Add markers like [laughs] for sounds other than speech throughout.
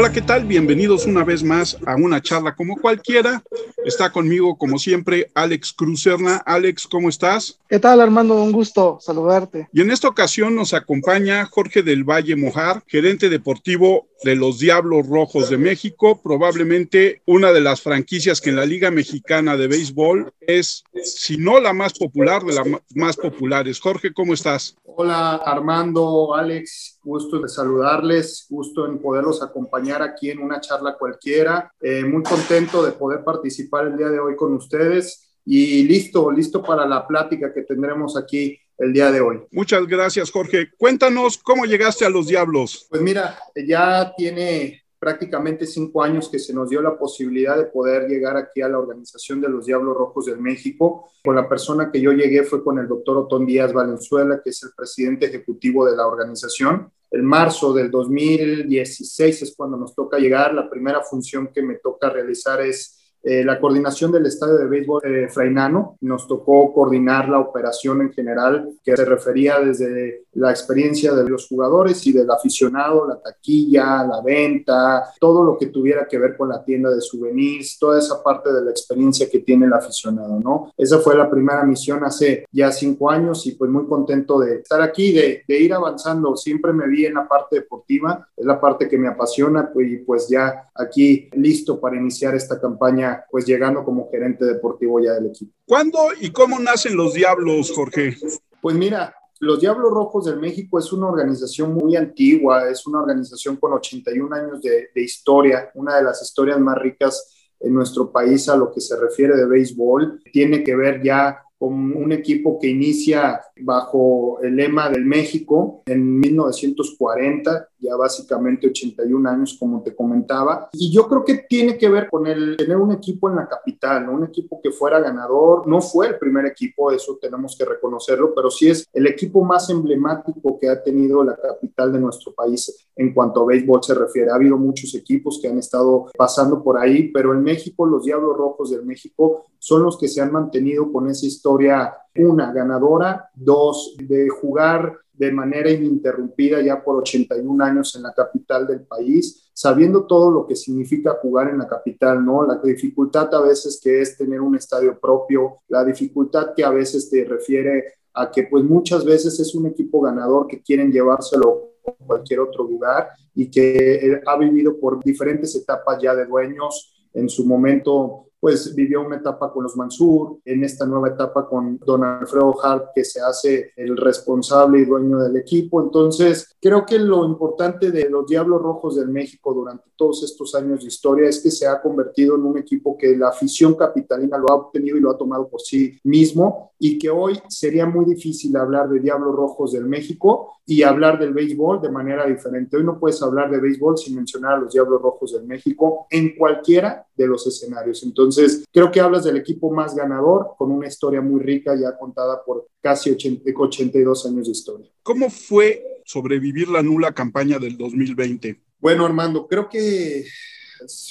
Hola, ¿qué tal? Bienvenidos una vez más a una charla como cualquiera. Está conmigo, como siempre, Alex Cruzerna. Alex, ¿cómo estás? ¿Qué tal, Armando? Un gusto saludarte. Y en esta ocasión nos acompaña Jorge del Valle Mojar, gerente deportivo de los Diablos Rojos de México, probablemente una de las franquicias que en la Liga Mexicana de Béisbol es, si no la más popular, de las más populares. Jorge, ¿cómo estás? Hola, Armando, Alex, gusto de saludarles, gusto en poderlos acompañar aquí en una charla cualquiera. Eh, muy contento de poder participar el día de hoy con ustedes y listo, listo para la plática que tendremos aquí el día de hoy. Muchas gracias, Jorge. Cuéntanos cómo llegaste a los Diablos. Pues mira, ya tiene prácticamente cinco años que se nos dio la posibilidad de poder llegar aquí a la organización de los Diablos Rojos del México. Con la persona que yo llegué fue con el doctor Otón Díaz Valenzuela, que es el presidente ejecutivo de la organización. El marzo del 2016 es cuando nos toca llegar. La primera función que me toca realizar es eh, la coordinación del estadio de béisbol eh, Frainano. Nos tocó coordinar la operación en general, que se refería desde la experiencia de los jugadores y del aficionado, la taquilla, la venta, todo lo que tuviera que ver con la tienda de souvenirs, toda esa parte de la experiencia que tiene el aficionado, ¿no? Esa fue la primera misión hace ya cinco años y pues muy contento de estar aquí, de, de ir avanzando. Siempre me vi en la parte deportiva, es la parte que me apasiona y pues ya aquí listo para iniciar esta campaña pues llegando como gerente deportivo ya del equipo. ¿Cuándo y cómo nacen los Diablos, Jorge? Pues mira, los Diablos Rojos del México es una organización muy antigua, es una organización con 81 años de, de historia, una de las historias más ricas en nuestro país a lo que se refiere de béisbol. Tiene que ver ya con un equipo que inicia bajo el lema del México en 1940 ya básicamente 81 años, como te comentaba. Y yo creo que tiene que ver con el tener un equipo en la capital, un equipo que fuera ganador. No fue el primer equipo, eso tenemos que reconocerlo, pero sí es el equipo más emblemático que ha tenido la capital de nuestro país en cuanto a béisbol se refiere. Ha habido muchos equipos que han estado pasando por ahí, pero en México los Diablos Rojos del México son los que se han mantenido con esa historia, una, ganadora, dos, de jugar de manera ininterrumpida ya por 81 años en la capital del país, sabiendo todo lo que significa jugar en la capital, ¿no? La dificultad a veces que es tener un estadio propio, la dificultad que a veces te refiere a que pues muchas veces es un equipo ganador que quieren llevárselo a cualquier otro lugar y que eh, ha vivido por diferentes etapas ya de dueños, en su momento pues vivió una etapa con los Mansur, en esta nueva etapa con Don Alfredo Hart, que se hace el responsable y dueño del equipo. Entonces, creo que lo importante de los Diablos Rojos del México durante todos estos años de historia es que se ha convertido en un equipo que la afición capitalina lo ha obtenido y lo ha tomado por sí mismo y que hoy sería muy difícil hablar de Diablos Rojos del México y hablar del béisbol de manera diferente. Hoy no puedes hablar de béisbol sin mencionar a los Diablos Rojos del México en cualquiera de los escenarios. Entonces, creo que hablas del equipo más ganador, con una historia muy rica ya contada por casi 80, 82 años de historia. ¿Cómo fue sobrevivir la nula campaña del 2020? Bueno, Armando, creo que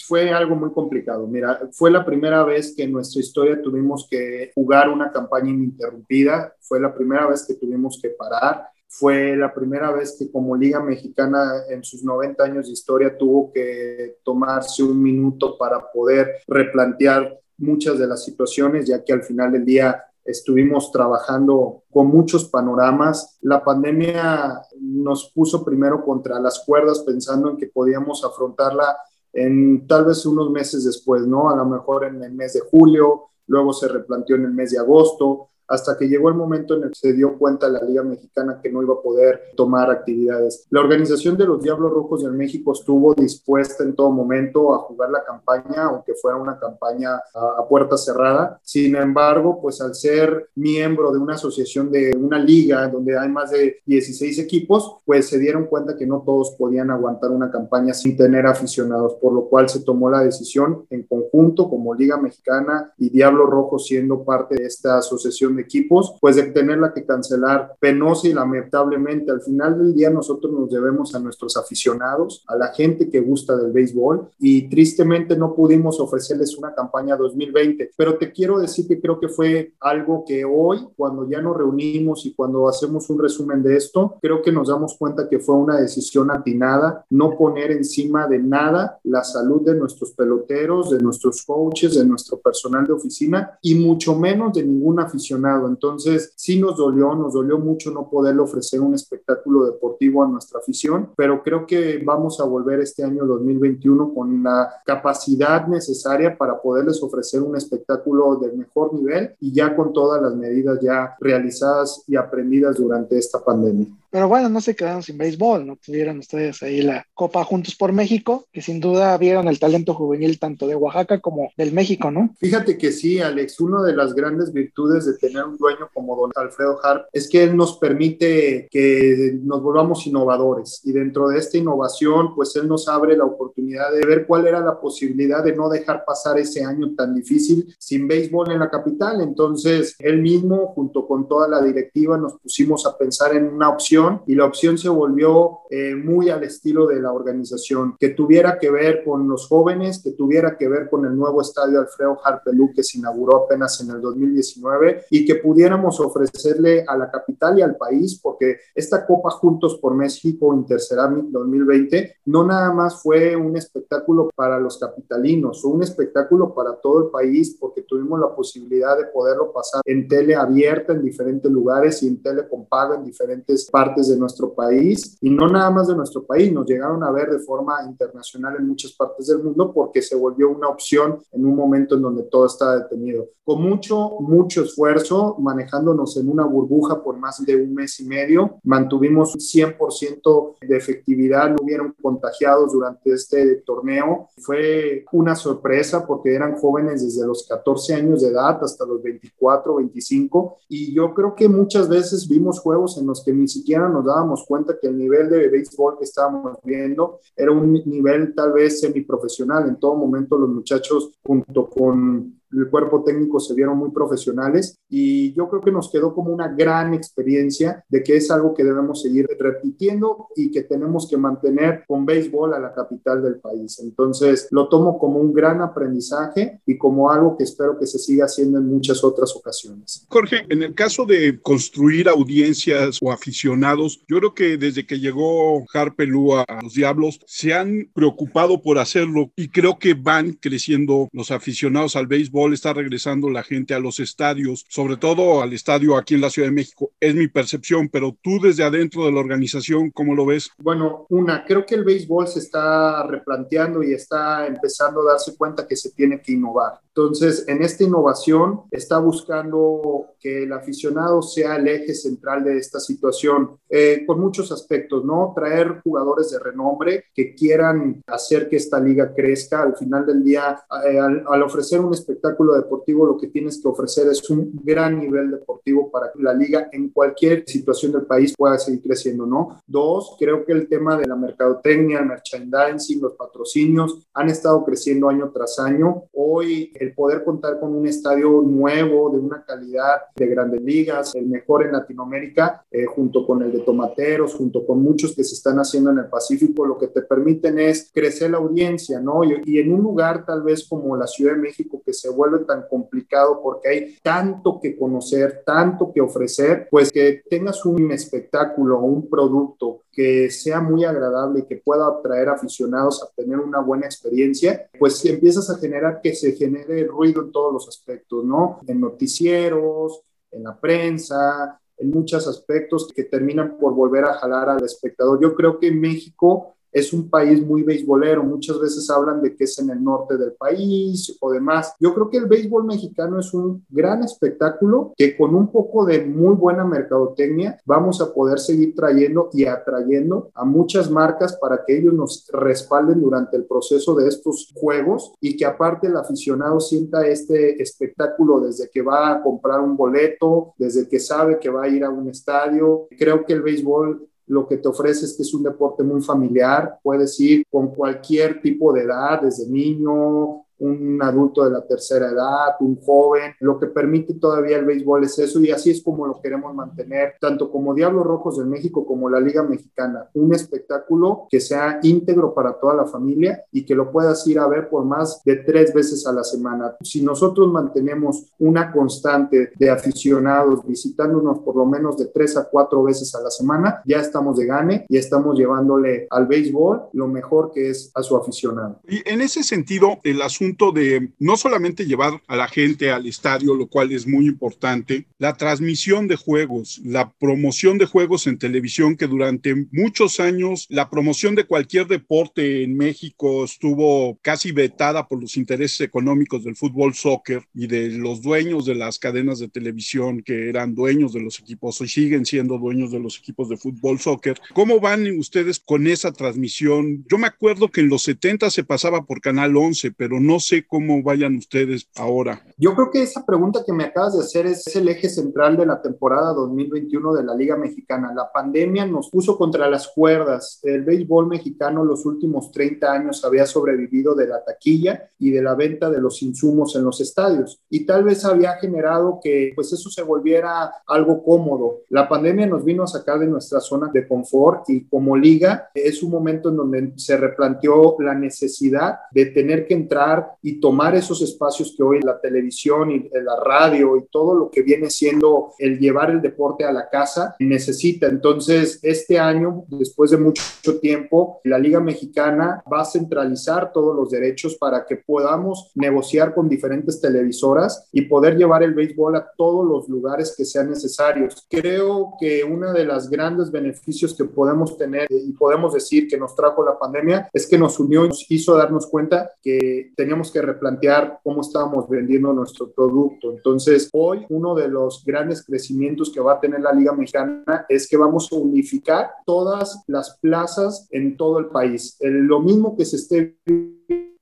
fue algo muy complicado. Mira, fue la primera vez que en nuestra historia tuvimos que jugar una campaña ininterrumpida, fue la primera vez que tuvimos que parar fue la primera vez que como Liga Mexicana en sus 90 años de historia tuvo que tomarse un minuto para poder replantear muchas de las situaciones, ya que al final del día estuvimos trabajando con muchos panoramas. La pandemia nos puso primero contra las cuerdas pensando en que podíamos afrontarla en tal vez unos meses después, ¿no? A lo mejor en el mes de julio, luego se replanteó en el mes de agosto, hasta que llegó el momento en el que se dio cuenta la Liga Mexicana que no iba a poder tomar actividades. La organización de los Diablos Rojos de México estuvo dispuesta en todo momento a jugar la campaña, aunque fuera una campaña a, a puerta cerrada. Sin embargo, pues al ser miembro de una asociación de una liga donde hay más de 16 equipos, pues se dieron cuenta que no todos podían aguantar una campaña sin tener aficionados, por lo cual se tomó la decisión en conjunto como Liga Mexicana y Diablos Rojos siendo parte de esta asociación equipos, pues de tenerla que cancelar penosa y lamentablemente. Al final del día nosotros nos debemos a nuestros aficionados, a la gente que gusta del béisbol y tristemente no pudimos ofrecerles una campaña 2020. Pero te quiero decir que creo que fue algo que hoy, cuando ya nos reunimos y cuando hacemos un resumen de esto, creo que nos damos cuenta que fue una decisión atinada no poner encima de nada la salud de nuestros peloteros, de nuestros coaches, de nuestro personal de oficina y mucho menos de ningún aficionado. Entonces, sí nos dolió, nos dolió mucho no poderle ofrecer un espectáculo deportivo a nuestra afición, pero creo que vamos a volver este año 2021 con la capacidad necesaria para poderles ofrecer un espectáculo de mejor nivel y ya con todas las medidas ya realizadas y aprendidas durante esta pandemia. Pero bueno, no se quedaron sin béisbol, ¿no? Tuvieron ustedes ahí la Copa Juntos por México, que sin duda vieron el talento juvenil tanto de Oaxaca como del México, ¿no? Fíjate que sí, Alex, una de las grandes virtudes de tener un dueño como don Alfredo Harp es que él nos permite que nos volvamos innovadores y dentro de esta innovación, pues él nos abre la oportunidad de ver cuál era la posibilidad de no dejar pasar ese año tan difícil sin béisbol en la capital. Entonces, él mismo, junto con toda la directiva, nos pusimos a pensar en una opción y la opción se volvió eh, muy al estilo de la organización, que tuviera que ver con los jóvenes, que tuviera que ver con el nuevo estadio Alfredo Harpelú que se inauguró apenas en el 2019 y que pudiéramos ofrecerle a la capital y al país, porque esta Copa Juntos por México Interceramic 2020 no nada más fue un espectáculo para los capitalinos, fue un espectáculo para todo el país porque tuvimos la posibilidad de poderlo pasar en tele abierta en diferentes lugares y en tele con paga en diferentes partes de nuestro país y no nada más de nuestro país, nos llegaron a ver de forma internacional en muchas partes del mundo porque se volvió una opción en un momento en donde todo estaba detenido. Con mucho, mucho esfuerzo, manejándonos en una burbuja por más de un mes y medio, mantuvimos 100% de efectividad, no hubieron contagiados durante este torneo. Fue una sorpresa porque eran jóvenes desde los 14 años de edad hasta los 24, 25 y yo creo que muchas veces vimos juegos en los que ni siquiera nos dábamos cuenta que el nivel de béisbol que estábamos viendo era un nivel tal vez semiprofesional. En todo momento los muchachos junto con el cuerpo técnico se vieron muy profesionales y yo creo que nos quedó como una gran experiencia de que es algo que debemos seguir repitiendo y que tenemos que mantener con béisbol a la capital del país. Entonces lo tomo como un gran aprendizaje y como algo que espero que se siga haciendo en muchas otras ocasiones. Jorge, en el caso de construir audiencias o aficionados, yo creo que desde que llegó Harpelú a los Diablos se han preocupado por hacerlo y creo que van creciendo los aficionados al béisbol está regresando la gente a los estadios, sobre todo al estadio aquí en la Ciudad de México. Es mi percepción, pero tú desde adentro de la organización, ¿cómo lo ves? Bueno, una, creo que el béisbol se está replanteando y está empezando a darse cuenta que se tiene que innovar. Entonces, en esta innovación está buscando que el aficionado sea el eje central de esta situación, eh, con muchos aspectos, ¿no? Traer jugadores de renombre que quieran hacer que esta liga crezca. Al final del día, eh, al ofrecer un espectáculo deportivo lo que tienes que ofrecer es un gran nivel deportivo para que la liga en cualquier situación del país pueda seguir creciendo, ¿no? Dos, creo que el tema de la mercadotecnia, el merchandising, los patrocinios han estado creciendo año tras año. Hoy el poder contar con un estadio nuevo, de una calidad de grandes ligas, el mejor en Latinoamérica, eh, junto con el de Tomateros, junto con muchos que se están haciendo en el Pacífico, lo que te permiten es crecer la audiencia, ¿no? Y, y en un lugar tal vez como la Ciudad de México que se vuelve tan complicado porque hay tanto que conocer, tanto que ofrecer, pues que tengas un espectáculo un producto que sea muy agradable y que pueda atraer aficionados a tener una buena experiencia, pues empiezas a generar que se genere ruido en todos los aspectos, ¿no? En noticieros, en la prensa, en muchos aspectos que terminan por volver a jalar al espectador. Yo creo que en México es un país muy beisbolero. Muchas veces hablan de que es en el norte del país o demás. Yo creo que el béisbol mexicano es un gran espectáculo que con un poco de muy buena mercadotecnia vamos a poder seguir trayendo y atrayendo a muchas marcas para que ellos nos respalden durante el proceso de estos juegos y que aparte el aficionado sienta este espectáculo desde que va a comprar un boleto, desde que sabe que va a ir a un estadio. Creo que el béisbol lo que te ofrece es que es un deporte muy familiar, puedes ir con cualquier tipo de edad, desde niño, un adulto de la tercera edad, un joven. Lo que permite todavía el béisbol es eso y así es como lo queremos mantener, tanto como Diablos Rojos de México como la Liga Mexicana. Un espectáculo que sea íntegro para toda la familia y que lo puedas ir a ver por más de tres veces a la semana. Si nosotros mantenemos una constante de aficionados visitándonos por lo menos de tres a cuatro veces a la semana, ya estamos de gane y estamos llevándole al béisbol lo mejor que es a su aficionado. Y en ese sentido, el asunto de no solamente llevar a la gente al estadio, lo cual es muy importante, la transmisión de juegos, la promoción de juegos en televisión, que durante muchos años la promoción de cualquier deporte en México estuvo casi vetada por los intereses económicos del fútbol soccer y de los dueños de las cadenas de televisión que eran dueños de los equipos o siguen siendo dueños de los equipos de fútbol soccer. ¿Cómo van ustedes con esa transmisión? Yo me acuerdo que en los 70 se pasaba por Canal 11, pero no sé cómo vayan ustedes ahora. Yo creo que esa pregunta que me acabas de hacer es el eje central de la temporada 2021 de la Liga Mexicana. La pandemia nos puso contra las cuerdas. El béisbol mexicano los últimos 30 años había sobrevivido de la taquilla y de la venta de los insumos en los estadios y tal vez había generado que pues eso se volviera algo cómodo. La pandemia nos vino a sacar de nuestra zona de confort y como liga es un momento en donde se replanteó la necesidad de tener que entrar y tomar esos espacios que hoy la televisión y la radio y todo lo que viene siendo el llevar el deporte a la casa necesita. Entonces, este año, después de mucho tiempo, la Liga Mexicana va a centralizar todos los derechos para que podamos negociar con diferentes televisoras y poder llevar el béisbol a todos los lugares que sean necesarios. Creo que uno de los grandes beneficios que podemos tener y podemos decir que nos trajo la pandemia es que nos unió y nos hizo darnos cuenta que teníamos que replantear cómo estábamos vendiendo nuestro producto. Entonces, hoy uno de los grandes crecimientos que va a tener la Liga Mexicana es que vamos a unificar todas las plazas en todo el país. lo mismo que se esté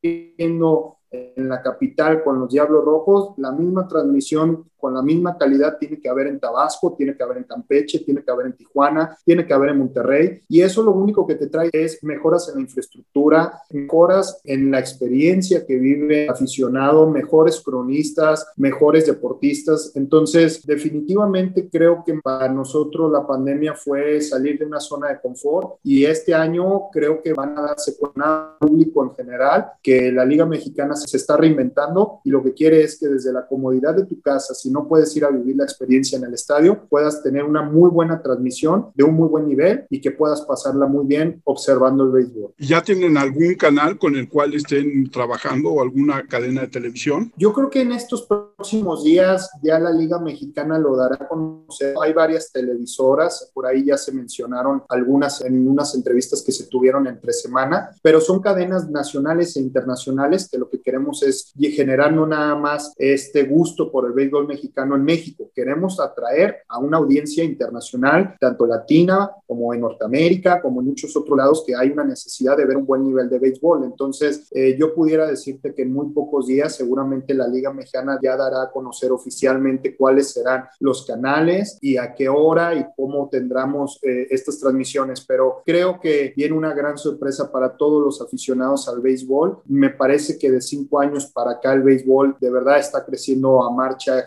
viendo en la capital con los Diablos Rojos, la misma transmisión con la misma calidad tiene que haber en Tabasco, tiene que haber en Campeche, tiene que haber en Tijuana, tiene que haber en Monterrey. Y eso lo único que te trae es mejoras en la infraestructura, mejoras en la experiencia que vive el aficionado, mejores cronistas, mejores deportistas. Entonces, definitivamente creo que para nosotros la pandemia fue salir de una zona de confort y este año creo que van a darse con el público en general que la Liga Mexicana se está reinventando y lo que quiere es que desde la comodidad de tu casa, si no puedes ir a vivir la experiencia en el estadio, puedas tener una muy buena transmisión de un muy buen nivel y que puedas pasarla muy bien observando el béisbol. ¿Ya tienen algún canal con el cual estén trabajando o alguna cadena de televisión? Yo creo que en estos próximos días ya la Liga Mexicana lo dará a conocer. Hay varias televisoras, por ahí ya se mencionaron algunas en unas entrevistas que se tuvieron entre semana, pero son cadenas nacionales e internacionales que lo que queremos es generar no nada más este gusto por el béisbol mexicano en México, queremos atraer a una audiencia internacional, tanto latina como en Norteamérica, como en muchos otros lados, que hay una necesidad de ver un buen nivel de béisbol. Entonces, eh, yo pudiera decirte que en muy pocos días seguramente la Liga Mexicana ya dará a conocer oficialmente cuáles serán los canales y a qué hora y cómo tendremos eh, estas transmisiones, pero creo que viene una gran sorpresa para todos los aficionados al béisbol. Me parece que de cinco años para acá el béisbol de verdad está creciendo a marcha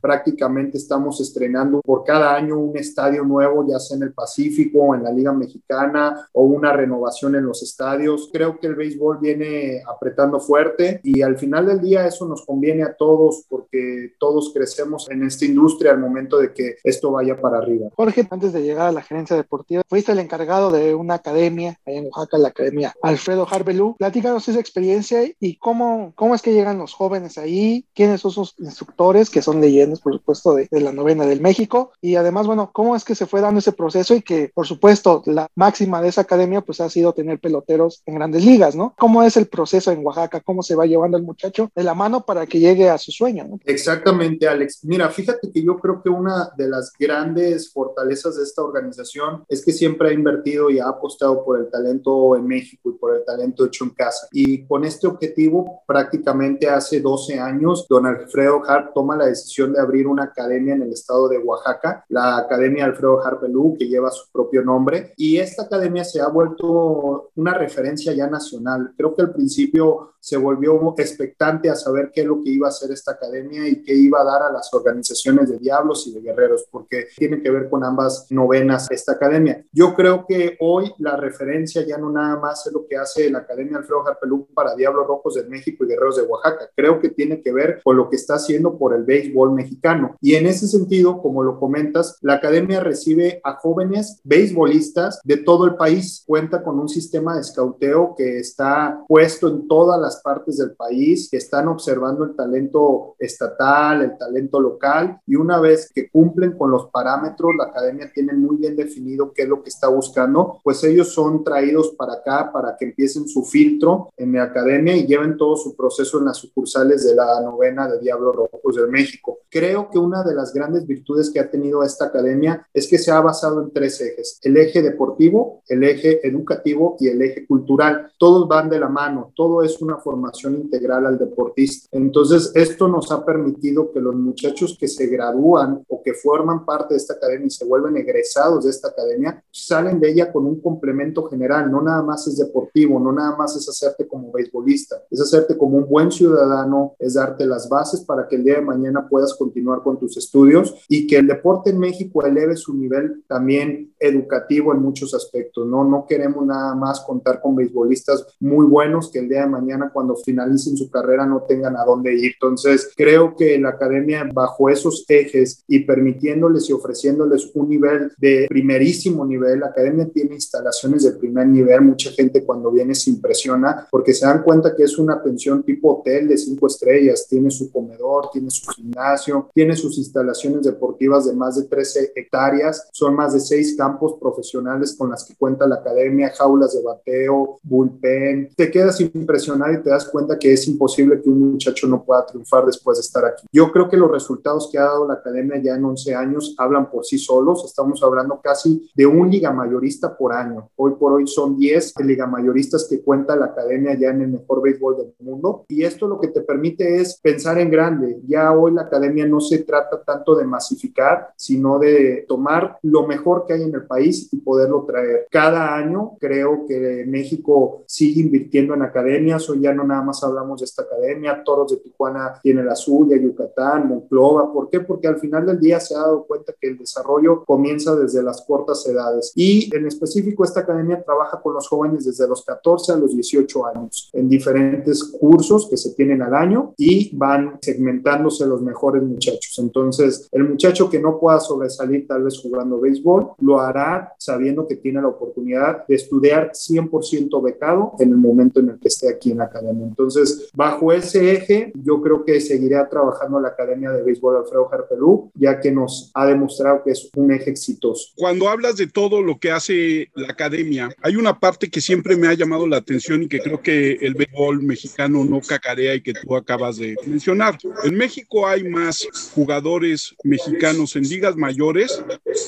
Prácticamente estamos estrenando por cada año un estadio nuevo, ya sea en el Pacífico en la Liga Mexicana o una renovación en los estadios. Creo que el béisbol viene apretando fuerte y al final del día eso nos conviene a todos porque todos crecemos en esta industria al momento de que esto vaya para arriba. Jorge, antes de llegar a la gerencia deportiva, fuiste el encargado de una academia allá en Oaxaca, la Academia Alfredo Harbelú. Platícanos esa experiencia y cómo, cómo es que llegan los jóvenes ahí, quiénes son sus instructores, que son leyendas, por supuesto, de, de, la novena del México, y además, bueno, cómo es que se fue dando ese proceso y que, por supuesto, la máxima de esa academia, pues ha sido tener peloteros en grandes ligas, ¿no? ¿Cómo es el proceso en Oaxaca? ¿Cómo se va llevando el muchacho de la mano para que llegue a su sueño? ¿no? Exactamente, Alex. Mira, fíjate que yo creo que una de las grandes fortalezas de esta organización es que siempre ha invertido y ha apostado por el talento en México y por el talento hecho en casa. Y con este objetivo, prácticamente hace 12 años, don Alfredo Hart toma la decisión de abrir una academia en el estado de Oaxaca, la Academia Alfredo Hart Pelú, que lleva su propio nombre. Y esta academia se ha vuelto una referencia ya nacional. Creo que al principio se volvió expectante a saber qué es lo que iba a hacer esta academia y qué iba a dar a las organizaciones de diablos y de guerreros, porque tiene que ver con ambas novenas esta academia. Yo creo que hoy la referencia ya no nada más es lo que hace la Academia Alfredo Harpelú para Diablos Rojos de México y Guerreros de Oaxaca. Creo que tiene que ver con lo que está haciendo por el béisbol mexicano. Y en ese sentido, como lo comentas, la academia recibe a jóvenes beisbolistas de todo el país. Cuenta con un sistema de escauteo que está puesto en todas las partes del país, que están observando el talento estatal, el talento local, y una vez que cumplen con los parámetros, la academia tiene muy bien definido qué es lo que está buscando, pues ellos son traídos para acá para que empiecen su filtro en la academia y lleven todo su proceso en las sucursales de la novena de Diablos Rojos de México. Creo que una de las grandes virtudes que ha tenido esta academia es que se ha basado en tres ejes, el eje deportivo, el eje educativo y el eje cultural. Todos van de la mano, todo es una formación integral al deportista. Entonces, esto nos ha permitido que los muchachos que se gradúan o que forman parte de esta academia y se vuelven egresados de esta academia, salen de ella con un complemento general, no nada más es deportivo, no nada más es hacerte como beisbolista, es hacerte como un buen ciudadano, es darte las bases para que el día de mañana puedas continuar con tus estudios y que el deporte en México eleve su nivel también educativo en muchos aspectos, ¿no? No queremos nada más contar con beisbolistas muy buenos que el día de mañana cuando finalicen su carrera no tengan a dónde ir. Entonces, creo que la academia bajo esos ejes y permitiéndoles y ofreciéndoles un nivel de primerísimo nivel, la academia tiene instalaciones de primer nivel, mucha gente cuando viene se impresiona porque se dan cuenta que es una pensión tipo hotel de cinco estrellas, tiene su comedor, tiene su gimnasio, tiene sus instalaciones deportivas de más de 13 hectáreas, son más de seis campos profesionales con las que cuenta la academia, jaulas de bateo, bullpen, te quedas impresionado y te das cuenta que es imposible que un muchacho no pueda triunfar después de estar aquí. Yo creo que los resultados que ha dado la academia ya en 11 años hablan por sí solos, estamos hablando casi de un liga mayorista por año, hoy por hoy son 10 liga mayoristas que cuenta la academia ya en el mejor béisbol del mundo. Y esto lo que te permite es pensar en grande, ya hoy la academia no se trata tanto de masificar, sino de tomar lo mejor que hay en el país y poderlo traer. Cada año creo que México sigue invirtiendo en academias, hoy ya no nada más hablamos de esta academia, Toros de Tijuana tiene la suya, Yucatán, Monclova, ¿por qué? Porque al final del día se ha dado cuenta que el desarrollo comienza desde las cortas edades y en específico esta academia trabaja con los jóvenes desde los 14 a los 18 años en diferentes cursos que se tienen al año y van segmentándose los mejores muchachos. Entonces, el muchacho que no pueda sobresalir tal vez jugando béisbol, lo hará sabiendo que tiene la oportunidad de estudiar 100% becado en el momento en el que esté aquí en la academia. Entonces, bajo ese eje, yo creo que seguirá trabajando la Academia de Béisbol Alfredo Harpelú, ya que nos ha demostrado que es un eje exitoso. Cuando hablas de todo lo que hace la academia, hay una parte que siempre me ha llamado la atención y que creo que el béisbol mexicano no cacarea y que tú acabas de mencionar. En México hay más jugadores mexicanos en ligas mayores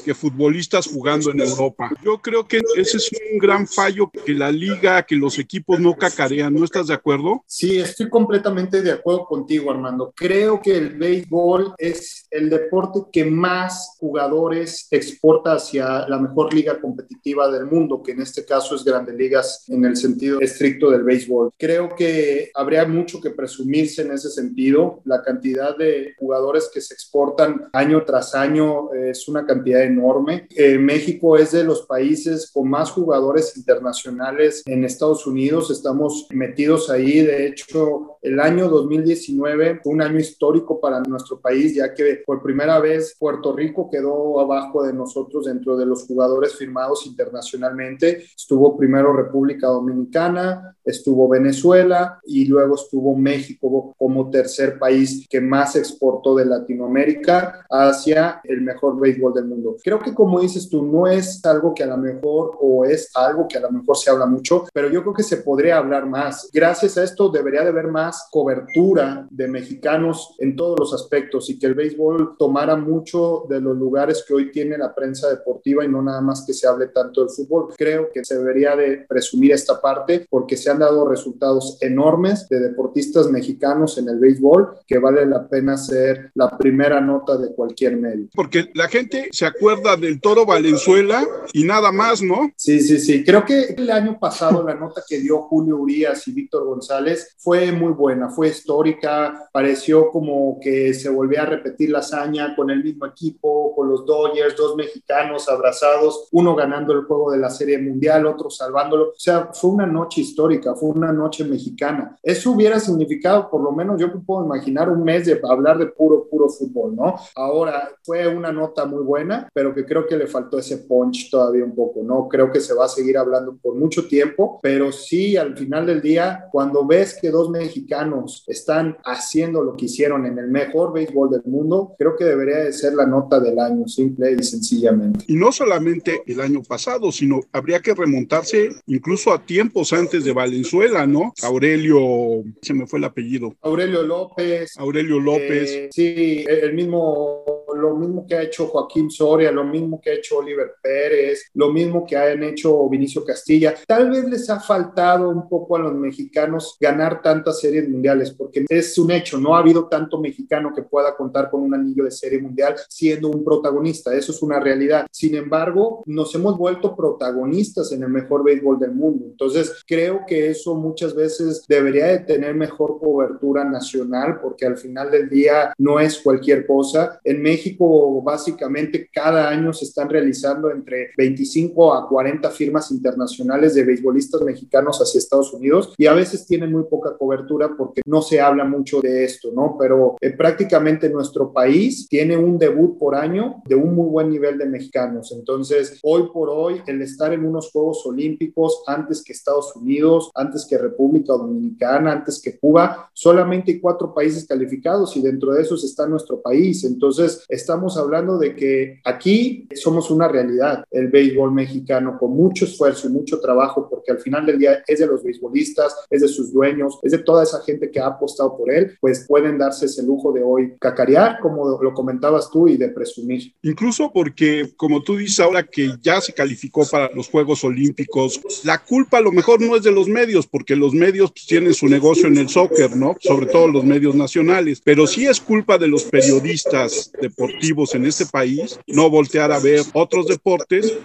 que futbolistas jugando en Europa. Yo creo que ese es un gran fallo que la liga, que los equipos no cacarean. ¿No estás de acuerdo? Sí, estoy completamente de acuerdo contigo, Armando. Creo que el béisbol es el deporte que más jugadores exporta hacia la mejor liga competitiva del mundo, que en este caso es Grandes Ligas en el sentido estricto del béisbol. Creo que habría mucho que presumirse en ese sentido. La cantidad de jugadores que se exportan año tras año es una cantidad enorme. Eh, México es de los países con más jugadores internacionales en Estados Unidos. Estamos metidos ahí. De hecho, el año 2019 fue un año histórico para nuestro país, ya que por primera vez Puerto Rico quedó abajo de nosotros dentro de los jugadores firmados internacionalmente. Estuvo primero República Dominicana, estuvo Venezuela y luego estuvo México como tercer país que más exportó de Latinoamérica hacia el mejor béisbol del mundo. Creo que como dices tú, no es algo que a lo mejor o es algo que a lo mejor se habla mucho, pero yo creo que se podría hablar más. Gracias a esto debería de haber más cobertura de mexicanos en todos los aspectos y que el béisbol tomara mucho de los lugares que hoy tiene la prensa deportiva y no nada más que se hable tanto del fútbol. Creo que se debería de presumir esta parte porque se han dado resultados enormes de deportistas mexicanos en el béisbol que vale la pena ser la primera nota de cualquier medio. Porque la gente se acuerda del Toro Valenzuela y nada más, ¿no? Sí, sí, sí. Creo que el año pasado la nota que dio Julio Urias y Víctor González fue muy buena, fue histórica, pareció como que se volvía a repetir la hazaña con el mismo equipo, con los Dodgers, dos mexicanos abrazados, uno ganando el juego de la Serie Mundial, otro salvándolo. O sea, fue una noche histórica, fue una noche mexicana. Eso hubiera significado, por lo menos yo puedo imaginar, un mes de hablar de puro, puro fútbol, ¿no? Ahora, fue una nota muy buena, pero que creo que le faltó ese punch todavía un poco, ¿no? Creo que se va a seguir hablando por mucho tiempo, pero sí, al final del día, cuando ves que dos mexicanos están haciendo lo que hicieron en el mejor béisbol del mundo, creo que debería de ser la nota del año, simple y sencillamente. Y no solamente el año pasado, sino habría que remontarse incluso a tiempos antes de Valenzuela, ¿no? Aurelio, se me fue el apellido. Aurelio López. Aurelio López. Eh, sí, el mismo lo mismo que ha hecho Joaquín Soria, lo mismo que ha hecho Oliver Pérez, lo mismo que han hecho Vinicio Castilla. Tal vez les ha faltado un poco a los mexicanos ganar tantas series mundiales, porque es un hecho, no ha habido tanto mexicano que pueda contar con un anillo de serie mundial siendo un protagonista, eso es una realidad. Sin embargo, nos hemos vuelto protagonistas en el mejor béisbol del mundo, entonces creo que eso muchas veces debería de tener mejor cobertura nacional, porque al final del día no es cualquier cosa. En México México básicamente cada año se están realizando entre 25 a 40 firmas internacionales de beisbolistas mexicanos hacia Estados Unidos y a veces tienen muy poca cobertura porque no se habla mucho de esto, ¿no? Pero eh, prácticamente nuestro país tiene un debut por año de un muy buen nivel de mexicanos. Entonces, hoy por hoy, el estar en unos Juegos Olímpicos antes que Estados Unidos, antes que República Dominicana, antes que Cuba, solamente hay cuatro países calificados y dentro de esos está nuestro país. Entonces, estamos hablando de que aquí somos una realidad, el béisbol mexicano, con mucho esfuerzo y mucho trabajo, porque al final del día es de los beisbolistas, es de sus dueños, es de toda esa gente que ha apostado por él, pues pueden darse ese lujo de hoy cacarear, como lo comentabas tú, y de presumir. Incluso porque, como tú dices ahora que ya se calificó para los Juegos Olímpicos, la culpa a lo mejor no es de los medios, porque los medios tienen su negocio en el soccer, ¿no? Sobre todo los medios nacionales, pero sí es culpa de los periodistas de deportivos en este país, no voltear a ver otros deportes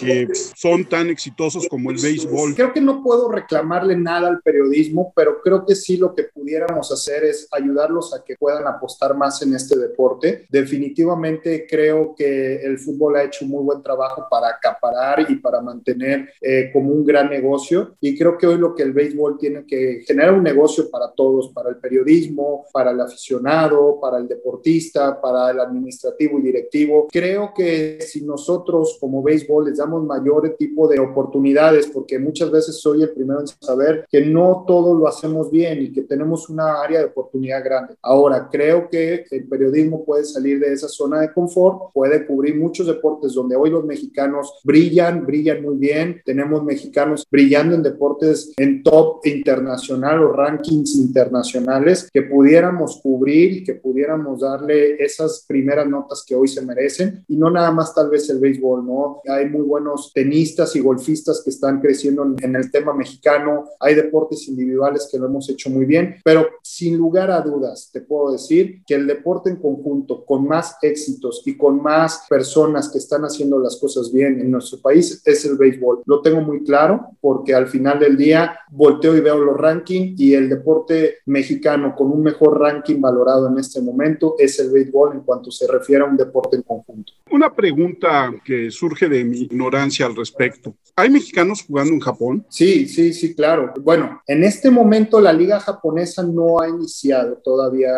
que son tan exitosos como el béisbol. Creo que no puedo reclamarle nada al periodismo, pero creo que sí lo que pudiéramos hacer es ayudarlos a que puedan apostar más en este deporte. Definitivamente creo que el fútbol ha hecho un muy buen trabajo para acaparar y para mantener eh, como un gran negocio y creo que hoy lo que el béisbol tiene que generar un negocio para todos, para el periodismo, para el aficionado, para el deportista, para el administrador administrativo y directivo. Creo que si nosotros como béisbol les damos mayor tipo de oportunidades, porque muchas veces soy el primero en saber que no todo lo hacemos bien y que tenemos una área de oportunidad grande. Ahora, creo que el periodismo puede salir de esa zona de confort, puede cubrir muchos deportes donde hoy los mexicanos brillan, brillan muy bien. Tenemos mexicanos brillando en deportes en top internacional o rankings internacionales que pudiéramos cubrir y que pudiéramos darle esas primeras notas que hoy se merecen y no nada más tal vez el béisbol, ¿no? Hay muy buenos tenistas y golfistas que están creciendo en, el tema mexicano, hay deportes individuales que lo hemos hecho muy bien, pero sin lugar a dudas te puedo decir que el deporte en conjunto con más éxitos y con más personas que están haciendo las cosas bien en nuestro país es el béisbol. Lo tengo muy claro porque al final del día volteo y veo los rankings y el deporte mexicano con un mejor ranking valorado en este momento es el béisbol en cuanto se refiere a un deporte en conjunto. Una pregunta que surge de mi ignorancia al respecto. ¿Hay mexicanos jugando en Japón? Sí, sí, sí, claro. Bueno, en este momento la liga japonesa no ha iniciado todavía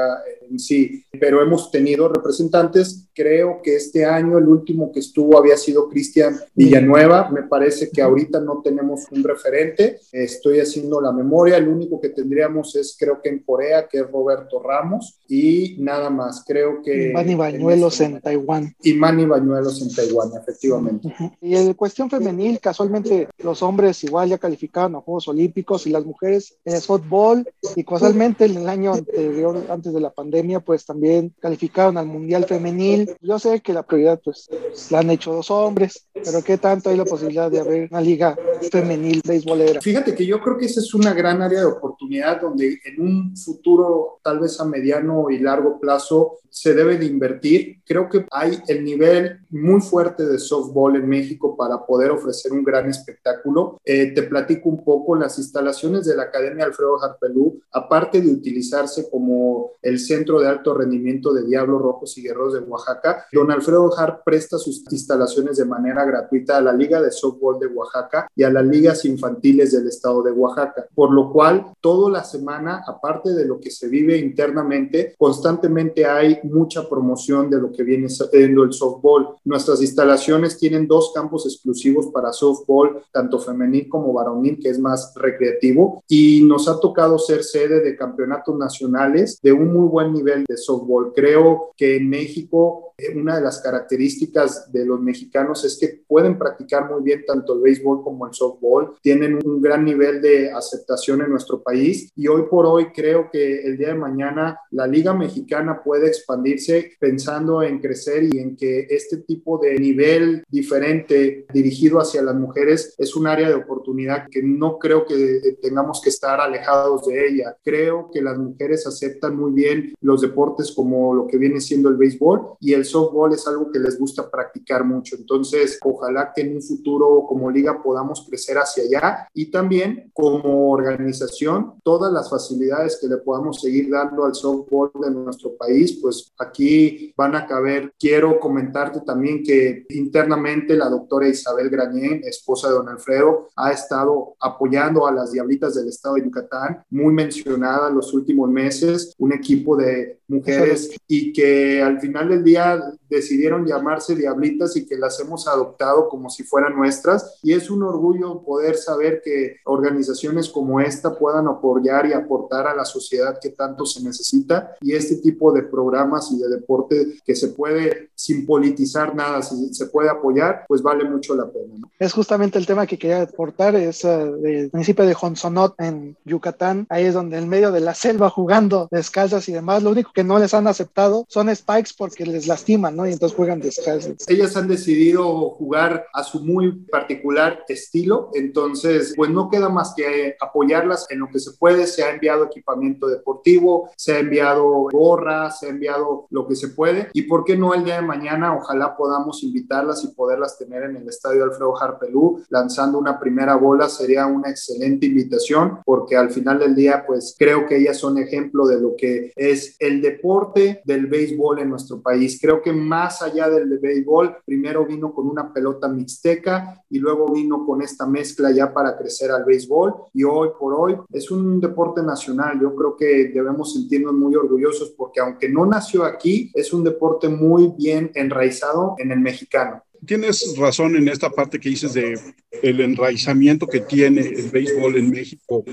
en sí, pero hemos tenido representantes. Creo que este año el último que estuvo había sido Cristian Villanueva. Me parece que ahorita no tenemos un referente. Estoy haciendo la memoria. El único que tendríamos es creo que en Corea, que es Roberto Ramos, y nada más. Creo que Bañuelos en, Taiwán. Y Manny Bañuelos en Taiwán, efectivamente. Y en cuestión femenil, casualmente los hombres igual ya calificaron a Juegos Olímpicos y las mujeres en el fútbol y casualmente en el año anterior, antes de la pandemia, pues también calificaron al Mundial Femenil. Yo sé que la prioridad pues la han hecho dos hombres, pero ¿qué tanto hay la posibilidad de haber una liga femenil beisbolera? Fíjate que yo creo que esa es una gran área de oportunidad donde en un futuro tal vez a mediano y largo plazo se debe de invertir. Creo que hay el nivel muy fuerte de softball en México para poder ofrecer un gran espectáculo. Eh, te platico un poco, las instalaciones de la Academia Alfredo Harpelú, aparte de utilizarse como el centro de alto rendimiento de Diablos Rojos y Guerreros de Oaxaca, don Alfredo Harp presta sus instalaciones de manera gratuita a la Liga de Softball de Oaxaca y a las ligas infantiles del estado de Oaxaca, por lo cual toda la semana, aparte de lo que se vive internamente, constantemente hay mucha promoción de lo que viene siendo el softball. Nuestras instalaciones tienen dos campos exclusivos para softball, tanto femenil como varonil, que es más recreativo, y nos ha tocado ser sede de campeonatos nacionales de un muy buen nivel de softball. Creo que en México eh, una de las características de los mexicanos es que pueden practicar muy bien tanto el béisbol como el softball, tienen un gran nivel de aceptación en nuestro país y hoy por hoy creo que el día de mañana la Liga Mexicana puede expandirse pensando en crecer y en que este tipo de nivel diferente dirigido hacia las mujeres es un área de oportunidad que no creo que tengamos que estar alejados de ella. Creo que las mujeres aceptan muy bien los deportes como lo que viene siendo el béisbol y el softball es algo que les gusta practicar mucho. Entonces, ojalá que en un futuro como liga podamos crecer hacia allá y también como organización, todas las facilidades que le podamos seguir dando al softball de nuestro país, pues aquí van a caber. Quiero comentarte también que internamente la doctora Isabel Grañén, esposa de don Alfredo, ha estado apoyando a las Diablitas del Estado de Yucatán, muy mencionada en los últimos meses, un equipo de mujeres y que al final del día decidieron llamarse Diablitas y que las hemos adoptado como si fueran nuestras. Y es un orgullo poder saber que organizaciones como esta puedan apoyar y aportar a la sociedad que tanto se necesita. Y este tipo de programas y de deporte que se puede, sin politizar nada, si se puede apoyar, pues vale mucho la pena. Es justamente el tema que quería aportar, es uh, del municipio de Honsonot en Yucatán. Ahí es donde en medio de la selva jugando descalzas y demás, lo único que no les han aceptado son spikes porque les las ¿no? Y entonces juegan descalzos. Ellas han decidido jugar a su muy particular estilo, entonces pues no queda más que apoyarlas en lo que se puede. Se ha enviado equipamiento deportivo, se ha enviado gorras, se ha enviado lo que se puede y por qué no el día de mañana ojalá podamos invitarlas y poderlas tener en el estadio Alfredo Harpelú lanzando una primera bola sería una excelente invitación porque al final del día pues creo que ellas son ejemplo de lo que es el deporte del béisbol en nuestro país. Creo que más allá del de béisbol, primero vino con una pelota mixteca y luego vino con esta mezcla ya para crecer al béisbol y hoy por hoy es un deporte nacional. Yo creo que debemos sentirnos muy orgullosos porque aunque no nació aquí, es un deporte muy bien enraizado en el mexicano tienes razón en esta parte que dices de el enraizamiento que tiene el béisbol en México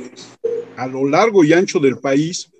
a lo largo y ancho del país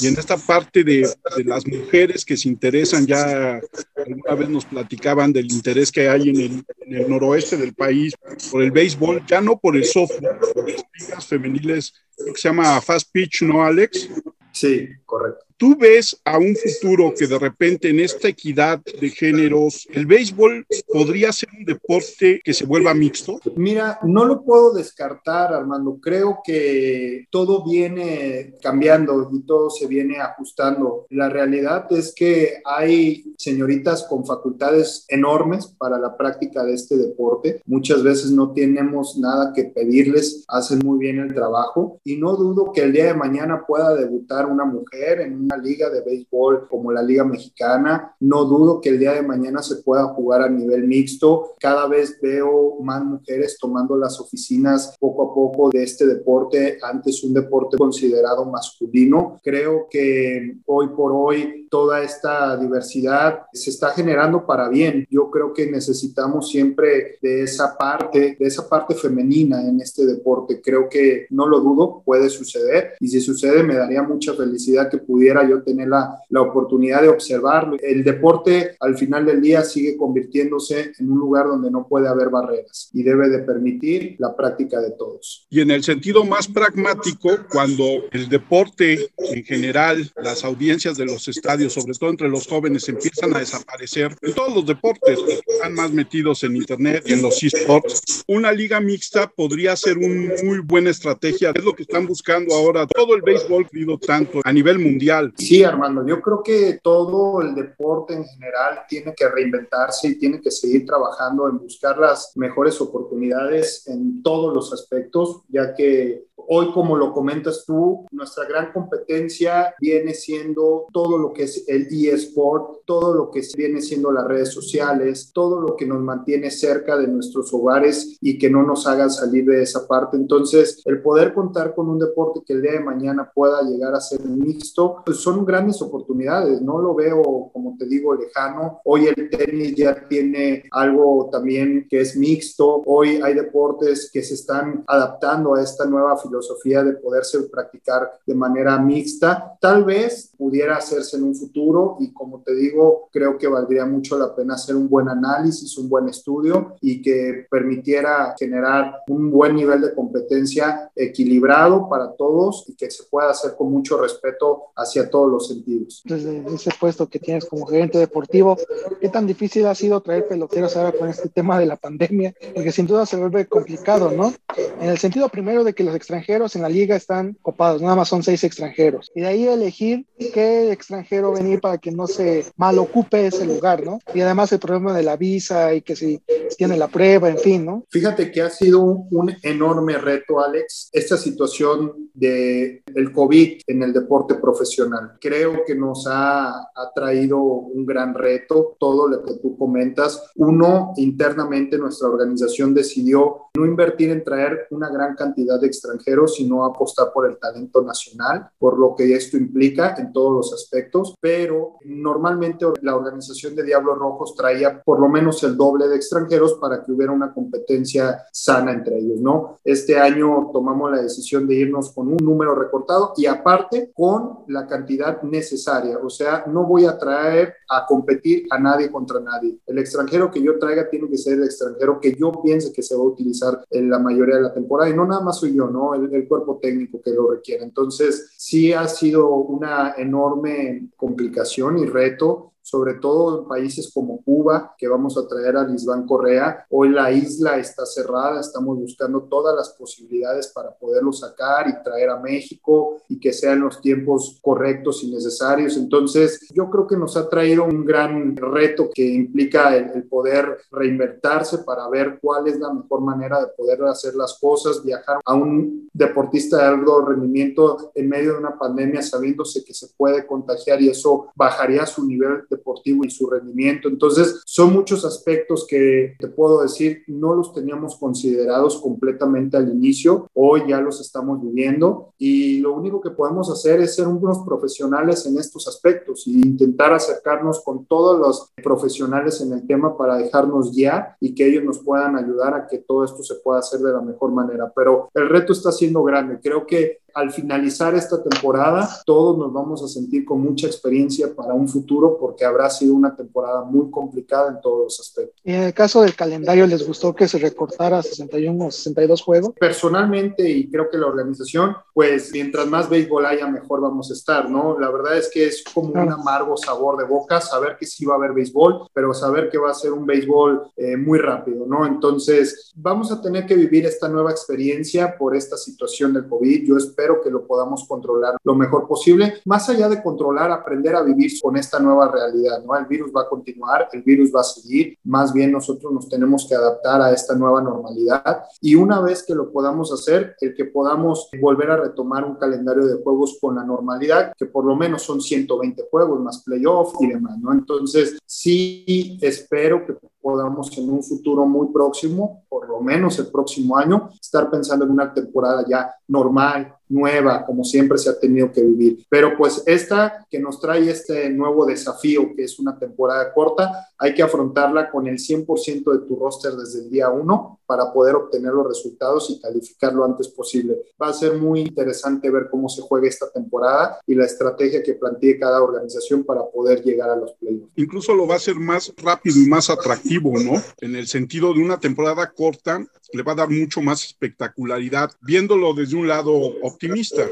y en esta parte de, de, las mujeres que se interesan ya alguna vez nos platicaban del interés que hay en el, en el noroeste del país por el béisbol, ya no por el softball, por las ligas femeniles que se llama Fast Pitch, ¿no, Alex? Sí, correcto. ¿Tú ves a un futuro que de repente en esta equidad de géneros, el béisbol podría ser un deporte que se vuelva mixto? Mira, no lo puedo descartar, Armando. Creo que todo viene cambiando y todo se viene ajustando. La realidad es que hay señoritas con facultades enormes para la práctica de este deporte. Muchas veces no tenemos nada que pedirles, hacen muy bien el trabajo y no dudo que el día de mañana pueda debutar una mujer en un liga de béisbol como la Liga Mexicana. No dudo que el día de mañana se pueda jugar a nivel mixto. Cada vez veo más mujeres tomando las oficinas poco a poco de este deporte, antes un deporte considerado masculino. Creo que hoy por hoy toda esta diversidad se está generando para bien. Yo creo que necesitamos siempre de esa parte, de esa parte femenina en este deporte. Creo que no lo dudo, puede suceder y si sucede me daría mucha felicidad que pudiera pudiera yo tener la, la oportunidad de observarlo. El deporte al final del día sigue convirtiéndose en un lugar donde no puede haber barreras y debe de permitir la práctica de todos. Y en el sentido más pragmático, cuando el deporte en general, las audiencias de los estadios, sobre todo entre los jóvenes, empiezan a desaparecer en todos los deportes, están más metidos en Internet y en los esports, una liga mixta podría ser una muy buena estrategia. Es lo que están buscando ahora todo el béisbol, tanto a nivel mundial. Sí, Armando, yo creo que todo el deporte en general tiene que reinventarse y tiene que seguir trabajando en buscar las mejores oportunidades en todos los aspectos, ya que Hoy, como lo comentas tú, nuestra gran competencia viene siendo todo lo que es el eSport, todo lo que viene siendo las redes sociales, todo lo que nos mantiene cerca de nuestros hogares y que no nos haga salir de esa parte. Entonces, el poder contar con un deporte que el día de mañana pueda llegar a ser mixto, pues son grandes oportunidades. No lo veo, como te digo, lejano. Hoy el tenis ya tiene algo también que es mixto. Hoy hay deportes que se están adaptando a esta nueva filosofía de poderse practicar de manera mixta. Tal vez pudiera hacerse en un futuro y como te digo, creo que valdría mucho la pena hacer un buen análisis, un buen estudio y que permitiera generar un buen nivel de competencia equilibrado para todos y que se pueda hacer con mucho respeto hacia todos los sentidos. Desde ese puesto que tienes como gerente deportivo, ¿qué tan difícil ha sido traer peloteros ahora con este tema de la pandemia? Porque sin duda se vuelve complicado, ¿no? En el sentido primero de que los extranjeros extranjeros en la liga están copados, nada más son seis extranjeros. Y de ahí elegir qué extranjero venir para que no se mal ocupe ese lugar, ¿no? Y además el problema de la visa y que si tiene la prueba, en fin, ¿no? Fíjate que ha sido un, enorme reto, Alex, esta situación de el COVID en el deporte profesional. Creo que nos ha, ha traído un gran reto, todo lo que tú comentas. Uno, internamente nuestra organización decidió no invertir en traer una gran cantidad de extranjeros sino apostar por el talento nacional, por lo que esto implica todos los aspectos, pero normalmente la organización de Diablos Rojos traía por lo menos el doble de extranjeros para que hubiera una competencia sana entre ellos, ¿no? Este año tomamos la decisión de irnos con un número recortado y aparte con la cantidad necesaria, o sea, no voy a traer a competir a nadie contra nadie. El extranjero que yo traiga tiene que ser el extranjero que yo piense que se va a utilizar en la mayoría de la temporada y no nada más soy yo, ¿no? el, cuerpo técnico que lo requiere. Entonces, sí ha sido una enorme complicación y reto sobre todo en países como Cuba, que vamos a traer a Lisbán Correa. Hoy la isla está cerrada, estamos buscando todas las posibilidades para poderlo sacar y traer a México y que sean los tiempos correctos y necesarios. Entonces, yo creo que nos ha traído un gran reto que implica el, poder reinvertirse para ver cuál es la mejor manera de poder hacer las cosas, viajar a un deportista de alto rendimiento en medio de una pandemia sabiéndose que se puede contagiar y eso bajaría su nivel deportivo y su rendimiento. Entonces, son muchos aspectos que te puedo decir, no los teníamos considerados completamente al inicio, hoy ya los estamos viviendo y lo único que podemos hacer es ser unos profesionales en estos aspectos e intentar acercarnos con todos los profesionales en el tema para dejarnos guiar y que ellos nos puedan ayudar a que todo esto se pueda hacer de la mejor manera. Pero el reto está siendo grande. Creo que al finalizar esta temporada, todos nos vamos a sentir con mucha experiencia para un futuro porque habrá sido una temporada muy complicada en todos los aspectos. Y en el caso del calendario, ¿les gustó que se recortara a 61 o 62 juegos? Personalmente, y creo que la organización, pues mientras más béisbol haya, mejor vamos a estar, ¿no? La verdad es que es como un amargo sabor de boca saber que sí va a haber béisbol, pero saber que va a ser un béisbol eh, muy rápido, ¿no? Entonces, vamos a tener que vivir esta nueva experiencia por esta situación del COVID. Yo espero espero que lo podamos controlar lo mejor posible. Más allá de controlar, aprender a vivir con esta nueva realidad, ¿no? El virus va a continuar, el virus va a seguir, más bien nosotros nos tenemos que adaptar a esta nueva normalidad y una vez que lo podamos hacer, el que podamos volver a retomar un calendario de juegos con la normalidad, que por lo menos son 120 juegos más playoff y demás, ¿no? Entonces, sí espero que podamos en un futuro muy próximo, por lo menos el próximo año, estar pensando en una temporada ya normal, nueva, como siempre se ha tenido que vivir. Pero pues esta que nos trae este nuevo desafío, que es una temporada corta, hay que afrontarla con el 100% de tu roster desde el día 1 para poder obtener los resultados y calificar lo antes posible. Va a ser muy interesante ver cómo se juega esta temporada y la estrategia que plantee cada organización para poder llegar a los playoffs. Incluso lo va a hacer más rápido y más atractivo, ¿no? En el sentido de una temporada corta, le va a dar mucho más espectacularidad, viéndolo desde un lado optimista.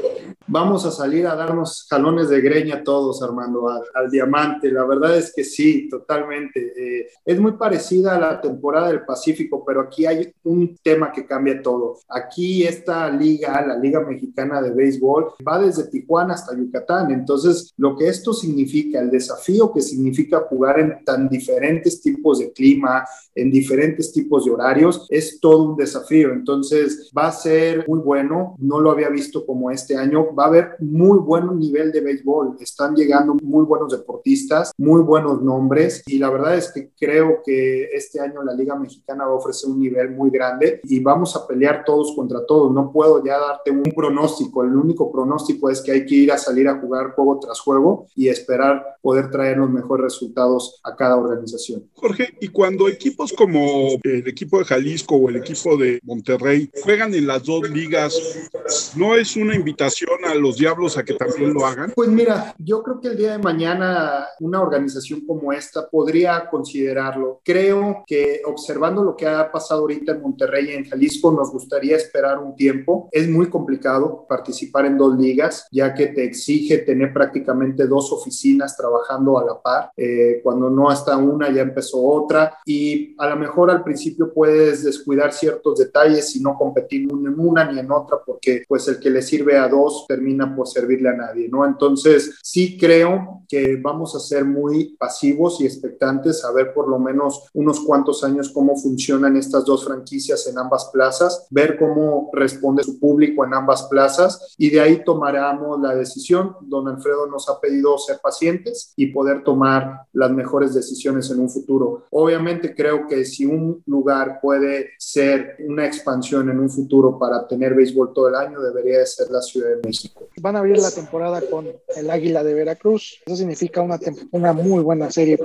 Vamos a salir a darnos jalones de greña todos, Armando, al, diamante. La verdad es que sí, totalmente. Eh, es muy parecida a la temporada del Pacífico, pero aquí hay un tema que cambia todo. Aquí esta liga, la Liga Mexicana de Béisbol, va desde Tijuana hasta Yucatán. Entonces, lo que esto significa, el desafío que significa jugar en tan diferentes tipos de clima, en diferentes tipos de horarios, es todo un desafío. Entonces, va a ser muy bueno. No lo había visto como este año. Va a haber muy buen nivel de béisbol. Están llegando muy buenos deportistas, muy buenos nombres. Y la verdad es que creo que este año la Liga Mexicana va a ofrecer un nivel muy grande y vamos a pelear todos contra todos. No puedo ya darte un pronóstico. El único pronóstico es que hay que ir a salir a jugar juego tras juego y esperar poder traer los mejores resultados a cada organización. Jorge, y cuando equipos como el equipo de Jalisco o el equipo de Monterrey juegan en las dos ligas, ¿no es una invitación a los Diablos a que también lo hagan? Pues mira, yo creo que el día de mañana una organización como esta podría considerarlo. Creo que observando lo que ha pasado ahorita en Monterrey y en Jalisco, nos gustaría esperar un tiempo. Es muy complicado participar en dos ligas, ya que te exige tener prácticamente dos oficinas trabajando a la par. Eh, cuando no hasta una, ya empezó otra. Y a lo mejor al principio puedes descuidar ciertos detalles y no competir ni en una ni en otra, porque pues el que le sirve a dos termina por servirle a nadie, ¿no? Entonces, sí creo que vamos a ser muy pasivos y expectantes a ver por lo menos unos cuantos años cómo funcionan estas dos franquicias en ambas plazas, ver cómo responde su público en ambas plazas y de ahí tomaremos la decisión. Don Alfredo nos ha pedido ser pacientes y poder tomar las mejores decisiones en un futuro. Obviamente creo que si un lugar puede ser una expansión en un futuro para tener béisbol todo el año, debería de ser la Ciudad de México. Van a abrir la temporada con el Águila de Veracruz. Eso significa una, una muy buena serie,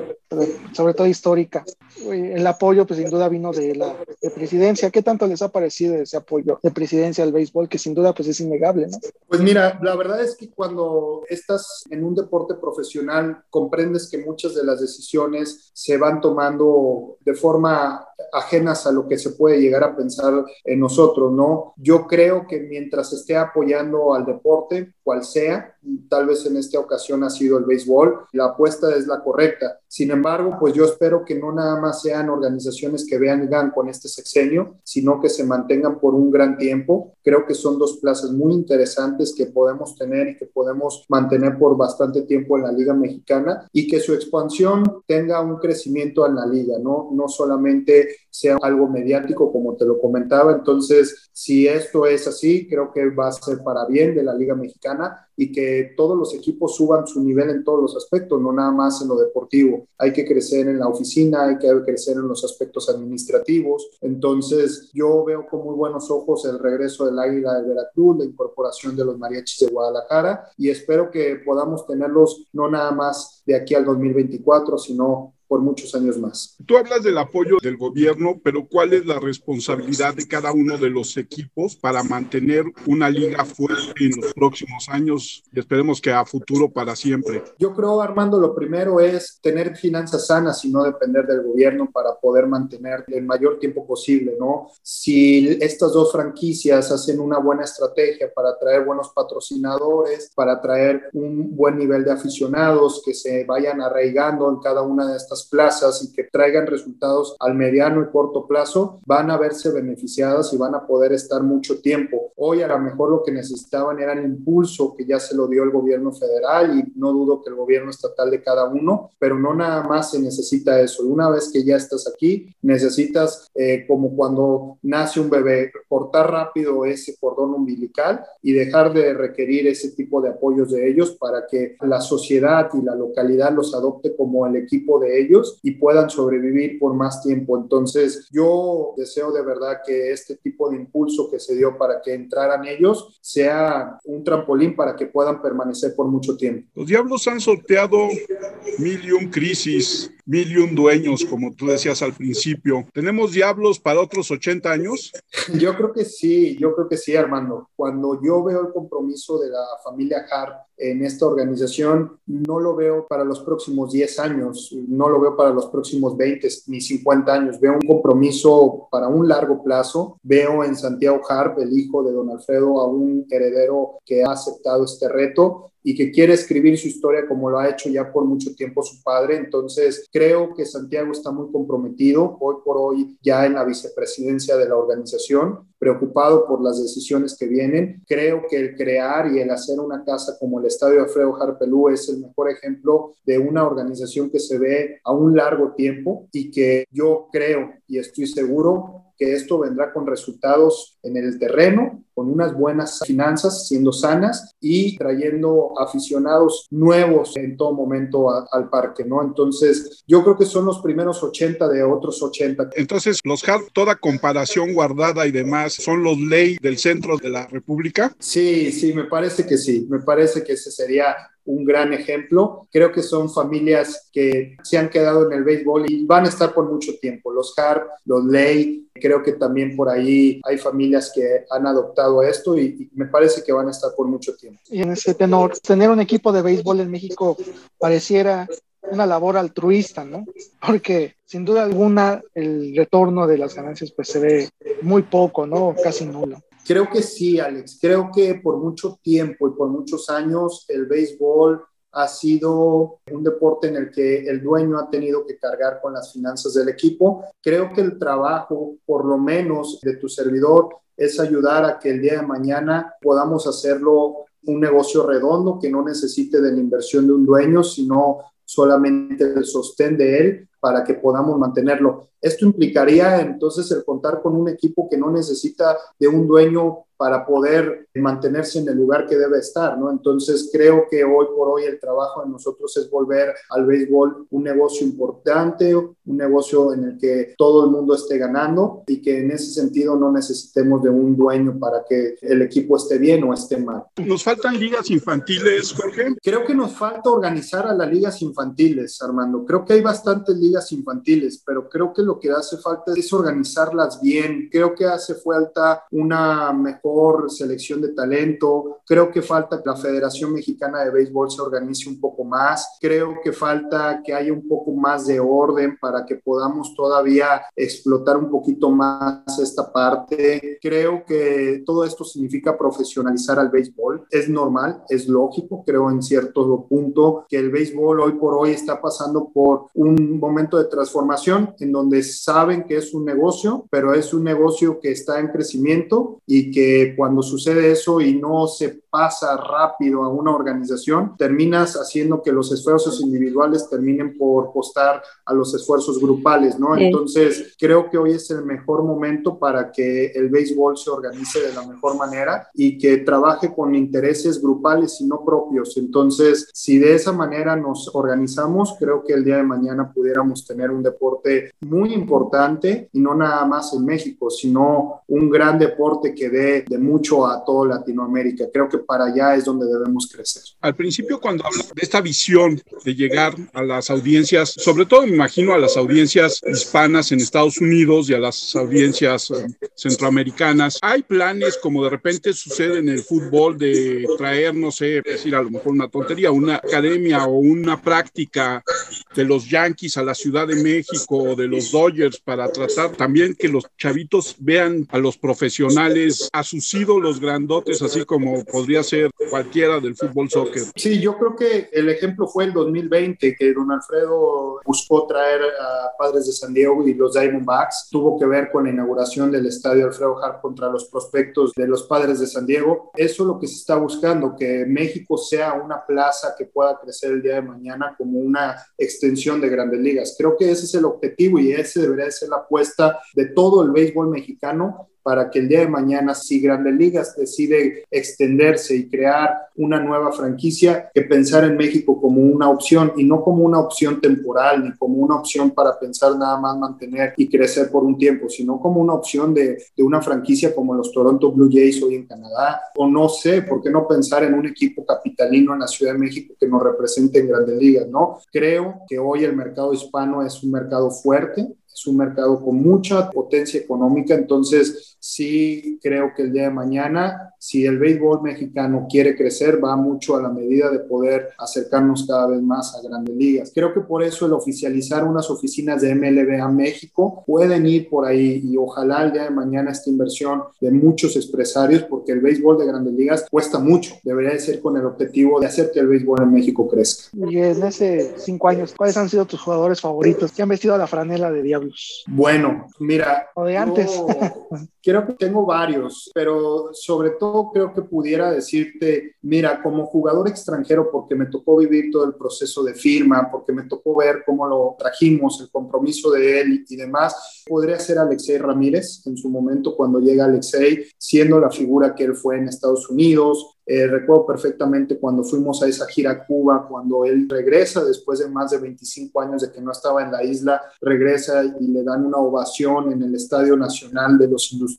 sobre todo histórica. El apoyo, pues sin duda vino de la presidencia. ¿Qué tanto les ha parecido ese apoyo de presidencia al béisbol, que sin duda pues es innegable, ¿no? Pues mira, la verdad es que cuando estás en un deporte profesional, comprendes que muchas de las decisiones se van tomando de forma ajenas a lo que se puede llegar a pensar en nosotros, ¿no? Yo creo que mientras esté apoyando al deporte, cual sea, tal vez en esta ocasión ha sido el béisbol, la apuesta es la correcta. Sin embargo, pues yo espero que no nada más sean organizaciones que vean con este sexenio, sino que se mantengan por un gran tiempo. Creo que son dos plazas muy interesantes que podemos tener y que podemos mantener por bastante tiempo en la Liga Mexicana y que su expansión tenga un crecimiento en la liga, ¿no? No solamente sea algo mediático, como te lo comentaba. Entonces, si esto es así, creo que va a ser para bien de la Liga Mexicana y que todos los equipos suban su nivel en todos los aspectos, no nada más en lo deportivo. Hay que crecer en la oficina, hay que crecer en los aspectos administrativos. Entonces, yo veo con muy buenos ojos el regreso del Águila de Veracruz, la incorporación de los mariachis de Guadalajara y espero que podamos tenerlos no nada más de aquí al 2024, sino por muchos años más. Tú hablas del apoyo del gobierno, pero ¿cuál es la responsabilidad de cada uno de los equipos para mantener una liga fuerte en los próximos años y esperemos que a futuro para siempre? Yo creo, Armando, lo primero es tener finanzas sanas y no depender del gobierno para poder mantener el mayor tiempo posible, ¿no? Si estas dos franquicias hacen una buena estrategia para atraer buenos patrocinadores, para atraer un buen nivel de aficionados que se vayan arraigando en cada una de estas plazas y que traigan resultados al mediano y corto plazo, van a verse beneficiadas y van a poder estar mucho tiempo. Hoy a lo mejor lo que necesitaban era el impulso que ya se lo dio el gobierno federal y no dudo que el gobierno estatal de cada uno, pero no nada más se necesita eso. Una vez que ya estás aquí, necesitas, eh, como cuando nace un bebé, cortar rápido ese cordón umbilical y dejar de requerir ese tipo de apoyos de ellos para que la sociedad y la localidad los adopte como el equipo de ellos y puedan sobrevivir por más tiempo. Entonces, yo deseo de verdad que este tipo de impulso que se dio para que entraran ellos sea un trampolín para que puedan permanecer por mucho tiempo. Los Diablos han sorteado mil y un crisis mil y un dueños, como tú decías al principio. ¿Tenemos diablos para otros 80 años? [laughs] Yo creo que sí, yo creo que sí, Armando. Cuando yo veo el compromiso de la familia Hart en esta organización, no lo veo para los próximos 10 años, no lo veo para los próximos 20 ni 50 años. Veo un compromiso para un largo plazo. Veo en Santiago Harp, el hijo de don Alfredo, a un heredero que ha aceptado este reto y que quiere escribir su historia como lo ha hecho ya por mucho tiempo su padre. Entonces, creo que Santiago está muy comprometido hoy por hoy ya en la vicepresidencia de la organización, preocupado por las decisiones que vienen. Creo que el crear y el hacer una casa como el Estadio Alfredo Harpelú es el mejor ejemplo de una organización que se ve a un largo tiempo y que yo creo y estoy seguro que esto vendrá con resultados en el terreno, con unas buenas finanzas, siendo sanas y trayendo aficionados nuevos en todo momento al parque, ¿no? Entonces, yo creo que son los primeros 80 de otros 80. Entonces, los HARP, toda comparación guardada y demás, ¿son los ley del centro de la República? Sí, sí, me parece que sí. Me parece que ese sería un gran ejemplo. Creo que son familias que se han quedado en el béisbol y van a estar por mucho tiempo. Los Harp, los Ley, creo que también por ahí hay familias que han adoptado esto y, me parece que van a estar por mucho tiempo. Y en ese tenor, tener un equipo de béisbol en México pareciera una labor altruista, ¿no? Porque sin duda alguna el retorno de las ganancias pues se ve muy poco, ¿no? Casi nulo. Creo que sí, Alex. Creo que por mucho tiempo y por muchos años el béisbol ha sido un deporte en el que el dueño ha tenido que cargar con las finanzas del equipo. Creo que el trabajo, por lo menos de tu servidor, es ayudar a que el día de mañana podamos hacerlo un negocio redondo que no necesite de la inversión de un dueño, sino solamente el sostén de él para que podamos mantenerlo. Esto implicaría entonces el contar con un equipo que no necesita de un dueño para poder mantenerse en el lugar que debe estar, ¿no? Entonces creo que hoy por hoy el trabajo de nosotros es volver al béisbol un negocio importante, un negocio en el que todo el mundo esté ganando y que en ese sentido no necesitemos de un dueño para que el equipo esté bien o esté mal. ¿Nos faltan ligas infantiles, Jorge? Creo que nos falta organizar a las ligas infantiles, Armando. Creo que hay bastantes ligas infantiles, pero creo que lo que hace falta es organizarlas bien. Creo que hace falta una mejor selección de talento. Creo que falta que la Federación Mexicana de Béisbol se organice un poco más. Creo que falta que haya un poco más de orden para que podamos todavía explotar un poquito más esta parte. Creo que todo esto significa profesionalizar al béisbol. Es normal, es lógico, creo en cierto punto que el béisbol hoy por hoy está pasando por un momento de transformación en donde saben que es un negocio, pero es un negocio que está en crecimiento y que cuando sucede eso y no se pasa rápido a una organización, terminas haciendo que los esfuerzos individuales terminen por costar a los esfuerzos grupales, ¿no? Entonces, creo que hoy es el mejor momento para que el béisbol se organice de la mejor manera y que trabaje con intereses grupales y no propios. Entonces, si de esa manera nos organizamos, creo que el día de mañana pudiéramos tener un deporte muy importante y no nada más en México, sino un gran deporte que dé de mucho a toda Latinoamérica. Creo que para allá es donde debemos crecer. Al principio, cuando habla de esta visión de llegar a las audiencias, sobre todo me imagino a las audiencias hispanas en Estados Unidos y a las audiencias eh, centroamericanas, hay planes como de repente sucede en el fútbol de traer, no sé, decir a lo mejor una tontería, una academia o una práctica de los Yankees a la Ciudad de México o de los Dodgers para tratar también que los chavitos vean a los profesionales, a sus ídolos grandotes, así como podría ser cualquiera del fútbol soccer. Sí, yo creo que el ejemplo fue el 2020, que don Alfredo buscó traer a Padres de San Diego y los Diamondbacks. Tuvo que ver con la inauguración del estadio Alfredo Hart contra los prospectos de los Padres de San Diego. Eso es lo que se está buscando, que México sea una plaza que pueda crecer el día de mañana como una extensión de grandes ligas. Creo que ese es el objetivo y ese debería ser la apuesta de todo el béisbol mexicano para que el día de mañana siga Grandes Ligas decide extenderse y crear una nueva franquicia, que pensar en México como una opción y no como una opción temporal ni como una opción para pensar nada más mantener y crecer por un tiempo, sino como una opción de, de una franquicia como los Toronto Blue Jays hoy en Canadá, o no sé, ¿por qué no pensar en un equipo capitalino en la Ciudad de México que nos represente en Grandes Ligas, no? Creo que hoy el mercado hispano es un mercado fuerte, es un mercado con mucha potencia económica, entonces sí creo que el día de mañana, si el béisbol mexicano quiere crecer, va mucho a la medida de poder acercarnos cada vez más a grandes ligas. Creo que por eso el oficializar unas oficinas de MLB a México pueden ir por ahí y ojalá el día de mañana esta inversión de muchos empresarios, porque el béisbol de grandes ligas cuesta mucho, debería de ser con el objetivo de hacer que el béisbol en México crezca. Y en ese cinco años, ¿cuáles han sido tus jugadores favoritos que han vestido la franela de Diablo? Bueno, mira. O de antes. Creo que tengo varios, pero sobre todo creo que pudiera decirte, mira, como jugador extranjero, porque me tocó vivir todo el proceso de firma, porque me tocó ver cómo lo trajimos, el compromiso de él y demás, podría ser Alexei Ramírez en su momento cuando llega Alexei, siendo la figura que él fue en Estados Unidos, eh, recuerdo perfectamente cuando fuimos a esa gira a Cuba, cuando él regresa después de más de 25 años de que no estaba en la isla, regresa y le dan una ovación en el Estadio Nacional de los Industriales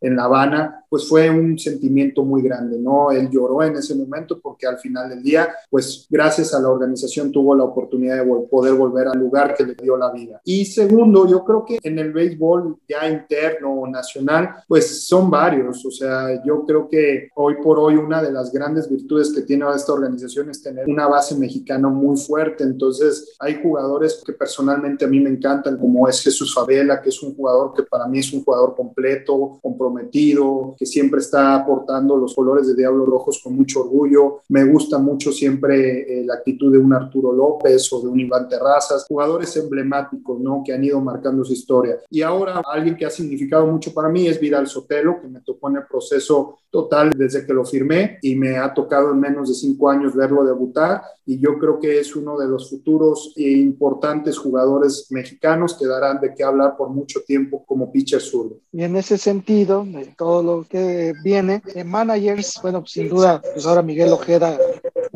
en La Habana, pues fue un sentimiento muy grande, ¿no? Él lloró en ese momento porque al final del día, pues gracias a la organización tuvo la oportunidad de poder volver al lugar que le dio la vida. Y segundo, yo creo que en el béisbol ya interno o nacional, pues son varios, o sea, yo creo que hoy por hoy una de las grandes virtudes que tiene esta organización es tener una base mexicana muy fuerte. Entonces, hay jugadores que personalmente a mí me encantan, como es Jesús Favela, que es un jugador que para mí es un jugador completo, comprometido, que siempre está aportando los colores de Diablos Rojos con mucho orgullo. Me gusta mucho siempre eh, la actitud de un Arturo López o de un Iván Terrazas, jugadores emblemáticos, ¿no? Que han ido marcando su historia. Y ahora, alguien que ha significado mucho para mí es Vidal Sotelo, que me tocó en el proceso total desde que lo firmé y me ha tocado en menos de cinco años verlo debutar y yo creo que es uno de los futuros e importantes jugadores mexicanos que darán de qué hablar por mucho tiempo como pitcher zurdo. Y en ese sentido, de todo lo que viene, de managers, bueno, pues sin duda, pues ahora Miguel Ojeda,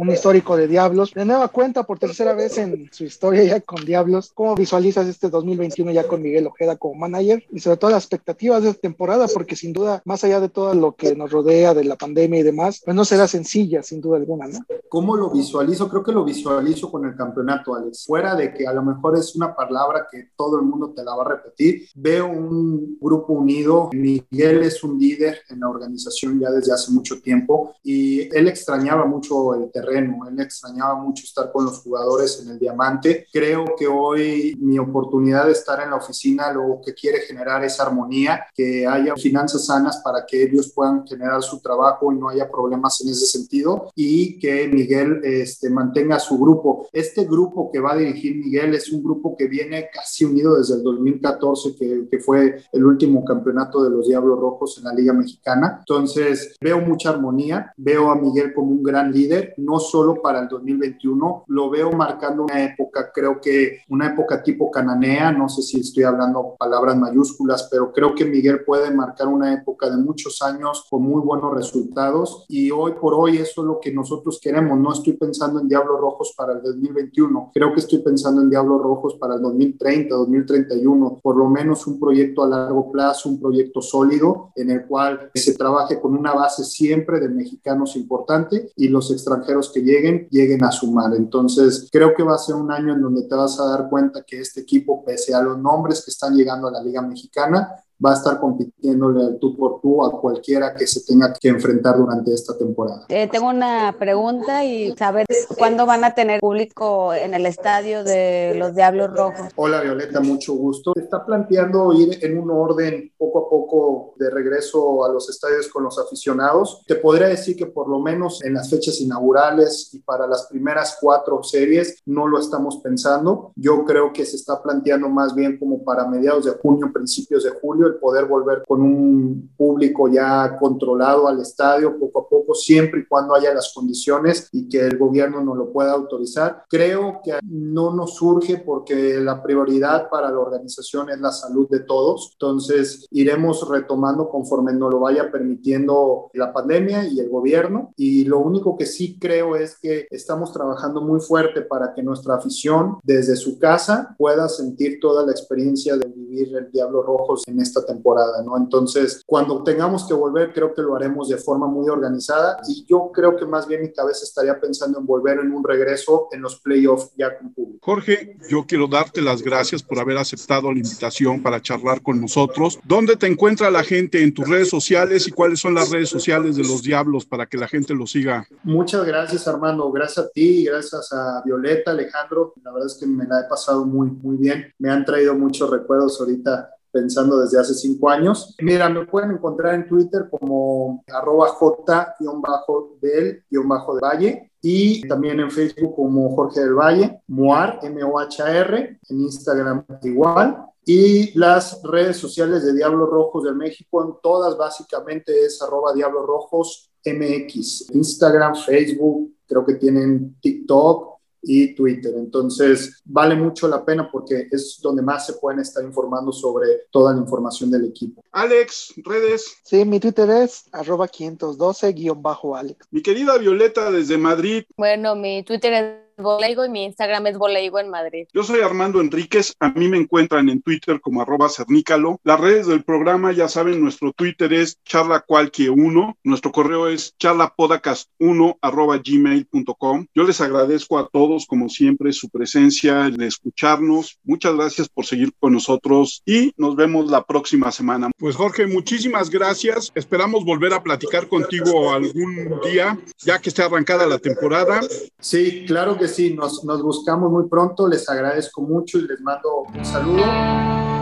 un histórico de Diablos, de nueva cuenta por tercera vez en su historia ya con Diablos, ¿cómo visualizas este 2021 ya con Miguel Ojeda como manager? Y sobre todo las expectativas de esta temporada, porque sin duda, más allá de todo lo que nos rodea de la pandemia y demás, pues no será sencilla, sin duda alguna, ¿no? ¿Cómo lo visualizo? Creo que lo visualizo con el campeonato, Alex. Fuera de que a lo mejor es una palabra que todo el mundo te la va a repetir, veo un grupo unido. Miguel es un líder en la organización ya desde hace mucho tiempo y él extrañaba mucho el terreno, él extrañaba mucho estar con los jugadores en el diamante. Creo que hoy mi oportunidad de estar en la oficina lo que quiere generar es armonía, que haya finanzas sanas para que ellos puedan generar su trabajo y no haya problemas en ese sentido y que Miguel este, mantenga su grupo. Este grupo que va a dirigir Miguel es un grupo que viene casi unido desde el 2014, que, que fue el último campeonato de los Diablos Rojos en la Liga Mexicana. Entonces, veo mucha armonía, veo a Miguel como un gran líder, no solo para el 2021, lo veo marcando una época, creo que una época tipo cananea, no sé si estoy hablando palabras mayúsculas, pero creo que Miguel puede marcar una época de muchos años con muy buenos resultados. Y hoy por hoy eso es lo que nosotros queremos, no estoy pensando en Diablos Rojos para el 2021, creo que estoy pensando en Diablos Rojos para el 2030, 2031, por lo menos un proyecto a largo plazo, un proyecto sólido en el cual se trabaje con una base siempre de mexicanos importante y los extranjeros que lleguen, lleguen a sumar. Entonces, creo que va a ser un año en donde te vas a dar cuenta que este equipo, pese a los nombres que están llegando a la Liga Mexicana, va a estar compitiéndole tú por tú a cualquiera que se tenga que enfrentar durante esta temporada. Eh, tengo una pregunta y saber cuándo van a tener público en el estadio de los Diablos Rojos. Hola Violeta, mucho gusto. Se está planteando ir en un orden poco a poco de regreso a los estadios con los aficionados. Te podría decir que por lo menos en las fechas inaugurales y para las primeras cuatro series no lo estamos pensando. Yo creo que se está planteando más bien como para mediados de junio, principios de julio el poder volver con un público ya controlado al estadio poco a poco, siempre y cuando haya las condiciones y que el gobierno nos lo pueda autorizar. Creo que no nos surge porque la prioridad para la organización es la salud de todos. Entonces, iremos retomando conforme nos lo vaya permitiendo la pandemia y el gobierno. Y lo único que sí creo es que estamos trabajando muy fuerte para que nuestra afición desde su casa pueda sentir toda la experiencia de vivir el Diablo Rojos en esta temporada, ¿no? Entonces, cuando tengamos que volver, creo que lo haremos de forma muy organizada y yo creo que más bien mi cabeza estaría pensando en volver en un regreso en los playoffs ya con público. Jorge, yo quiero darte las gracias por haber aceptado la invitación para charlar con nosotros. ¿Dónde te encuentra la gente en tus redes sociales y cuáles son las redes sociales de los Diablos para que la gente lo siga? Muchas gracias, Armando. Gracias a ti, gracias a Violeta, Alejandro. La verdad es que me la he pasado muy, muy bien. Me han traído muchos recuerdos ahorita pensando desde hace cinco años. Mira, me pueden encontrar en Twitter como arroba j-del-de Valle y también en Facebook como Jorge del Valle, Moar, M-O-H-R, en Instagram igual. Y las redes sociales de Diablos Rojos de México, en todas básicamente es arroba Diablos Rojos MX, Instagram, Facebook, creo que tienen TikTok, y Twitter. Entonces, vale mucho la pena porque es donde más se pueden estar informando sobre toda la información del equipo. Alex, redes. Sí, mi Twitter es arroba 512-Alex. Mi querida Violeta desde Madrid. Bueno, mi Twitter es Boleigo y mi Instagram es Boleigo en Madrid. Yo soy Armando Enríquez, a mí me encuentran en Twitter como arroba cernícalo. Las redes del programa, ya saben, nuestro Twitter es charlacualque1, nuestro correo es charlapodcast1 arroba gmail.com. Yo les agradezco a todos, como siempre, su presencia, de escucharnos. Muchas gracias por seguir con nosotros y nos vemos la próxima semana. Pues Jorge, muchísimas gracias. Esperamos volver a platicar contigo algún día, ya que esté arrancada la temporada. Sí, claro que sí, nos, nos buscamos muy pronto, les agradezco mucho y les mando un saludo.